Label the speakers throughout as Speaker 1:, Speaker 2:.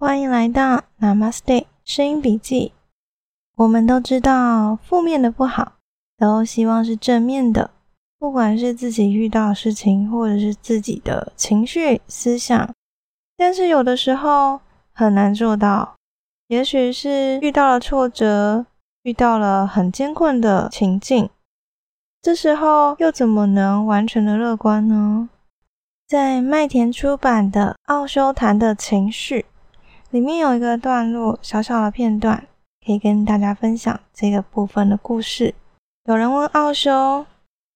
Speaker 1: 欢迎来到 Namaste 声音笔记。我们都知道，负面的不好，都希望是正面的。不管是自己遇到事情，或者是自己的情绪、思想，但是有的时候很难做到。也许是遇到了挫折，遇到了很艰困的情境，这时候又怎么能完全的乐观呢？在麦田出版的《奥修谈的情绪》里面有一个段落，小小的片段，可以跟大家分享这个部分的故事。有人问奥修，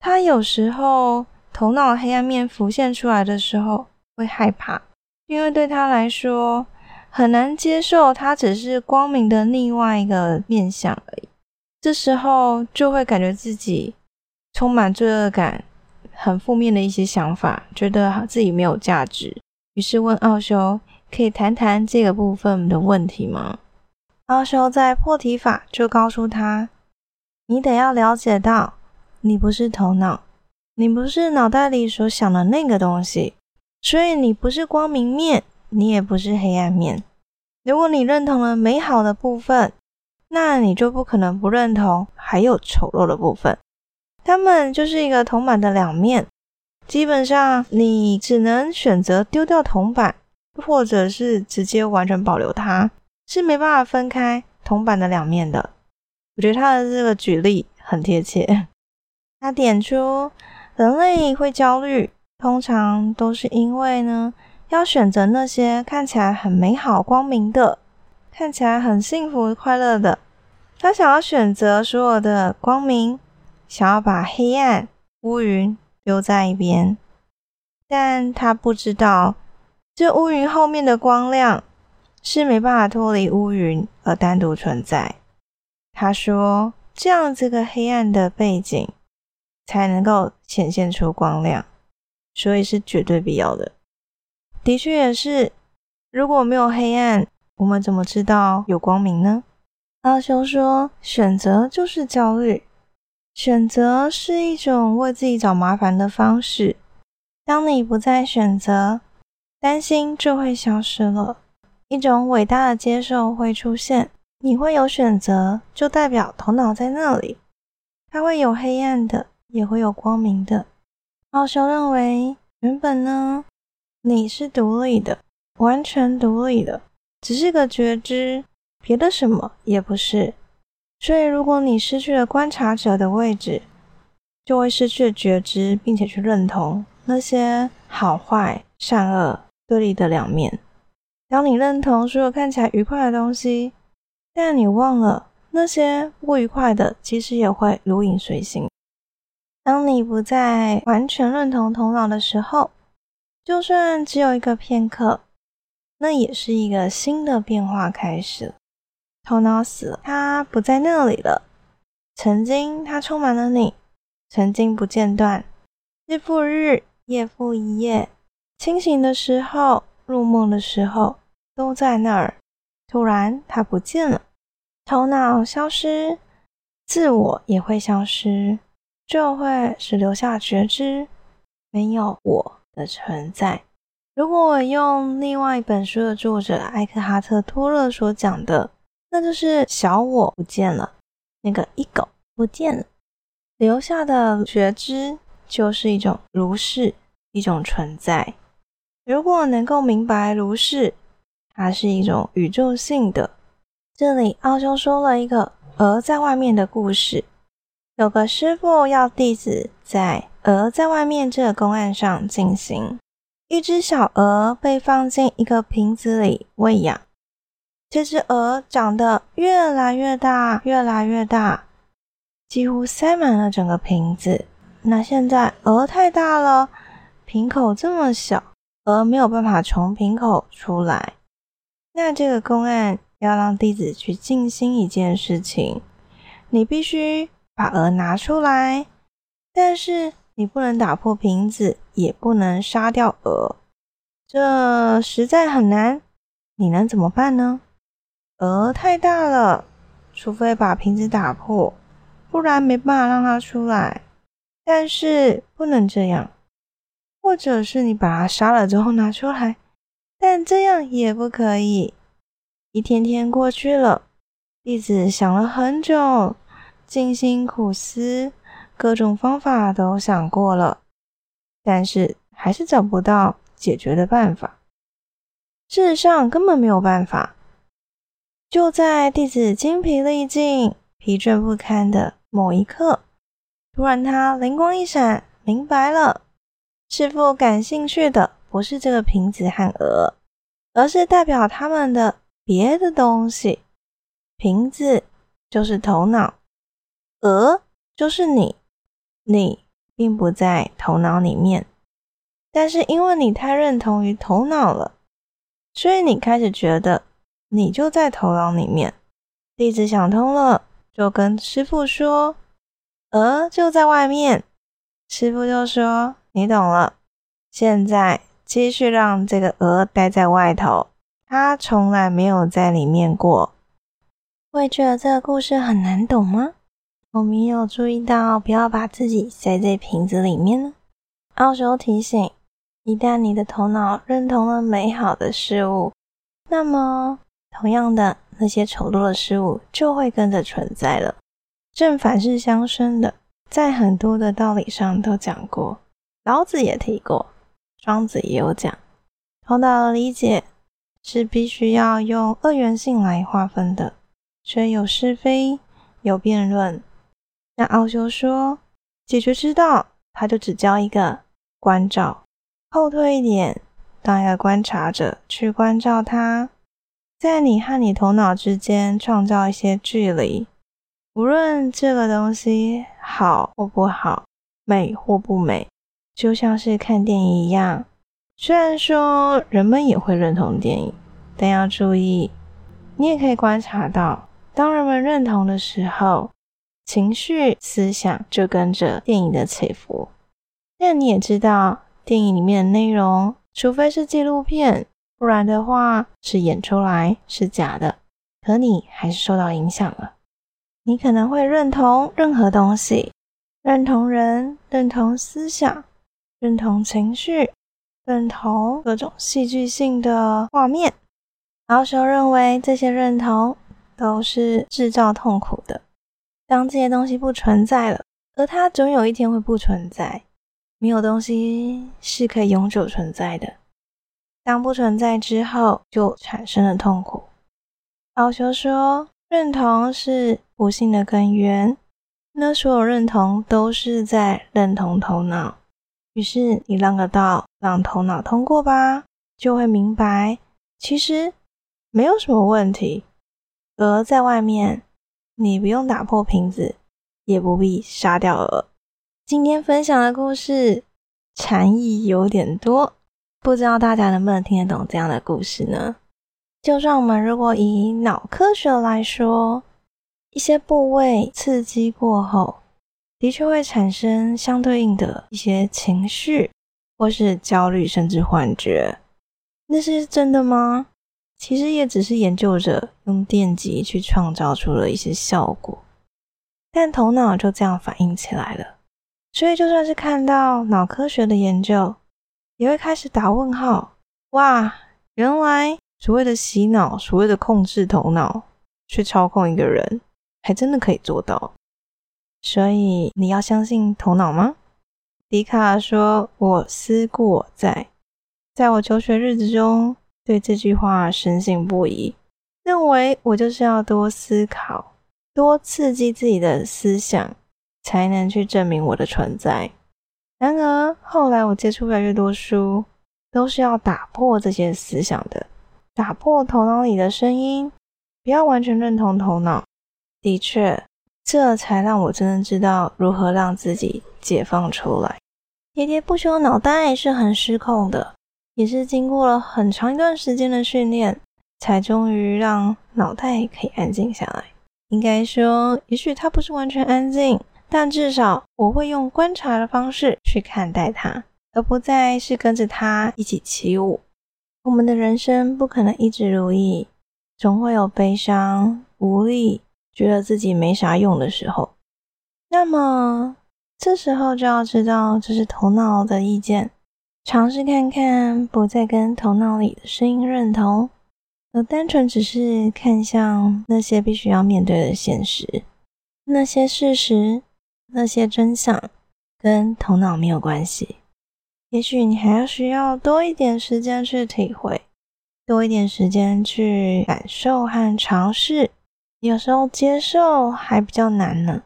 Speaker 1: 他有时候头脑黑暗面浮现出来的时候会害怕，因为对他来说很难接受，他只是光明的另外一个面相而已。这时候就会感觉自己充满罪恶感。很负面的一些想法，觉得自己没有价值，于是问奥修：“可以谈谈这个部分的问题吗？”奥修在破题法就告诉他：“你得要了解到，你不是头脑，你不是脑袋里所想的那个东西，所以你不是光明面，你也不是黑暗面。如果你认同了美好的部分，那你就不可能不认同还有丑陋的部分。”他们就是一个铜板的两面，基本上你只能选择丢掉铜板，或者是直接完全保留它，是没办法分开铜板的两面的。我觉得他的这个举例很贴切。他点出人类会焦虑，通常都是因为呢，要选择那些看起来很美好、光明的，看起来很幸福、快乐的。他想要选择所有的光明。想要把黑暗乌云丢在一边，但他不知道，这乌云后面的光亮是没办法脱离乌云而单独存在。他说：“这样这个黑暗的背景才能够显现出光亮，所以是绝对必要的。”的确也是，如果没有黑暗，我们怎么知道有光明呢？阿修说：“选择就是焦虑。”选择是一种为自己找麻烦的方式。当你不再选择，担心就会消失了。一种伟大的接受会出现。你会有选择，就代表头脑在那里。它会有黑暗的，也会有光明的。奥修认为，原本呢，你是独立的，完全独立的，只是个觉知，别的什么也不是。所以，如果你失去了观察者的位置，就会失去觉知，并且去认同那些好坏、善恶对立的两面。当你认同所有看起来愉快的东西，但你忘了那些不愉快的，其实也会如影随形。当你不再完全认同头脑的时候，就算只有一个片刻，那也是一个新的变化开始。头脑死了，它不在那里了。曾经，它充满了你，曾经不间断，日复日，夜复一夜。清醒的时候，入梦的时候，都在那儿。突然，它不见了，头脑消失，自我也会消失，就会只留下觉知，没有我的存在。如果我用另外一本书的作者艾克哈特·托勒所讲的。那就是小我不见了，那个 ego 不见了，留下的觉知就是一种如是，一种存在。如果能够明白如是，它是一种宇宙性的。这里奥修说了一个鹅在外面的故事。有个师傅要弟子在鹅在外面这个公案上进行。一只小鹅被放进一个瓶子里喂养。这只鹅长得越来越大，越来越大，几乎塞满了整个瓶子。那现在鹅太大了，瓶口这么小，鹅没有办法从瓶口出来。那这个公案要让弟子去静心一件事情：你必须把鹅拿出来，但是你不能打破瓶子，也不能杀掉鹅。这实在很难，你能怎么办呢？鹅太大了，除非把瓶子打破，不然没办法让它出来。但是不能这样，或者是你把它杀了之后拿出来，但这样也不可以，一天天过去了，弟子想了很久，静心苦思，各种方法都想过了，但是还是找不到解决的办法。事实上，根本没有办法。就在弟子精疲力尽、疲倦不堪的某一刻，突然他灵光一闪，明白了。师傅感兴趣的不是这个瓶子和鹅，而是代表他们的别的东西。瓶子就是头脑，鹅就是你，你并不在头脑里面，但是因为你太认同于头脑了，所以你开始觉得你就在头脑里面。弟子想通了，就跟师傅说：“鹅就在外面。”师傅就说。你懂了，现在继续让这个鹅待在外头，它从来没有在里面过。会觉得这个故事很难懂吗？我们有注意到不要把自己塞在瓶子里面呢。奥修提醒：一旦你的头脑认同了美好的事物，那么同样的那些丑陋的事物就会跟着存在了。正反是相生的，在很多的道理上都讲过。老子也提过，庄子也有讲，头脑的理解是必须要用二元性来划分的，所以有是非，有辩论。那奥修说，解决之道，他就只教一个关照。后退一点，当一个观察者去关照他，在你和你头脑之间创造一些距离，无论这个东西好或不好，美或不美。就像是看电影一样，虽然说人们也会认同电影，但要注意，你也可以观察到，当人们认同的时候，情绪、思想就跟着电影的起伏。但你也知道，电影里面的内容，除非是纪录片，不然的话是演出来，是假的。可你还是受到影响了，你可能会认同任何东西，认同人，认同思想。认同情绪，认同各种戏剧性的画面。老手认为这些认同都是制造痛苦的。当这些东西不存在了，而它总有一天会不存在。没有东西是可以永久存在的。当不存在之后，就产生了痛苦。老修说，认同是不幸的根源。那所有认同都是在认同头脑。于是你让个道，让头脑通过吧，就会明白，其实没有什么问题。鹅在外面，你不用打破瓶子，也不必杀掉鹅。今天分享的故事禅意有点多，不知道大家能不能听得懂这样的故事呢？就算我们如果以脑科学来说，一些部位刺激过后。的确会产生相对应的一些情绪，或是焦虑，甚至幻觉。那是真的吗？其实也只是研究者用电极去创造出了一些效果，但头脑就这样反应起来了。所以就算是看到脑科学的研究，也会开始打问号。哇，原来所谓的洗脑，所谓的控制头脑去操控一个人，还真的可以做到。所以你要相信头脑吗？笛卡说：“我思故我在。”在我求学日子中，对这句话深信不疑，认为我就是要多思考，多刺激自己的思想，才能去证明我的存在。然而后来我接触越来越多书，都是要打破这些思想的，打破头脑里的声音，不要完全认同头脑。的确。这才让我真正知道如何让自己解放出来。喋喋不休，脑袋是很失控的，也是经过了很长一段时间的训练，才终于让脑袋可以安静下来。应该说，也许它不是完全安静，但至少我会用观察的方式去看待它，而不再是跟着它一起起舞。我们的人生不可能一直如意，总会有悲伤、无力。觉得自己没啥用的时候，那么这时候就要知道这是头脑的意见，尝试看看不再跟头脑里的声音认同，而单纯只是看向那些必须要面对的现实，那些事实，那些真相，跟头脑没有关系。也许你还要需要多一点时间去体会，多一点时间去感受和尝试。有时候接受还比较难呢，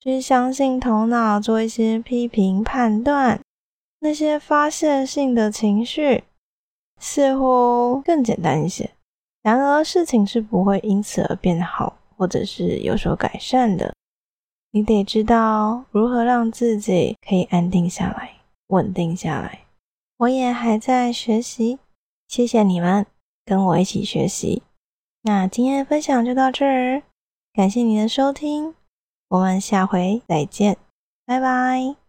Speaker 1: 去相信头脑做一些批评判断，那些发泄性的情绪似乎更简单一些。然而事情是不会因此而变好，或者是有所改善的。你得知道如何让自己可以安定下来、稳定下来。我也还在学习，谢谢你们跟我一起学习。那今天的分享就到这儿，感谢你的收听，我们下回再见，拜拜。